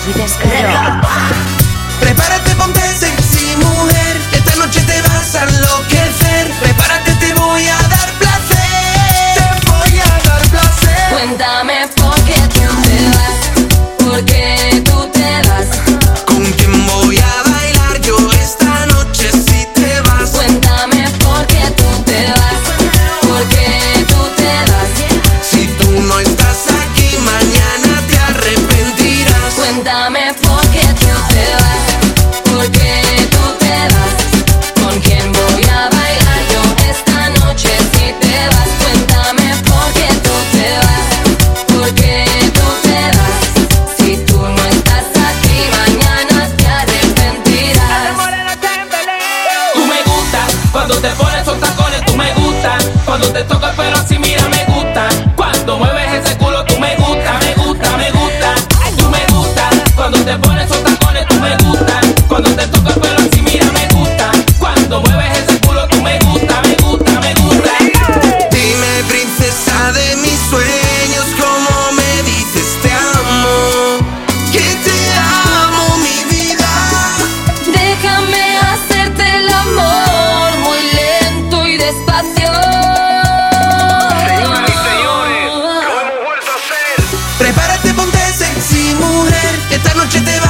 olvides que. Prepárate, ponte Cuéntame por qué tú te vas, por qué tú te vas, con quién voy a bailar yo esta noche si te vas. Cuéntame por qué tú te vas, por qué tú te vas, si tú no estás aquí mañana te arrepentirás. Tú me gustas cuando te pones esos tacones, tú me gustas cuando te tocas noche te va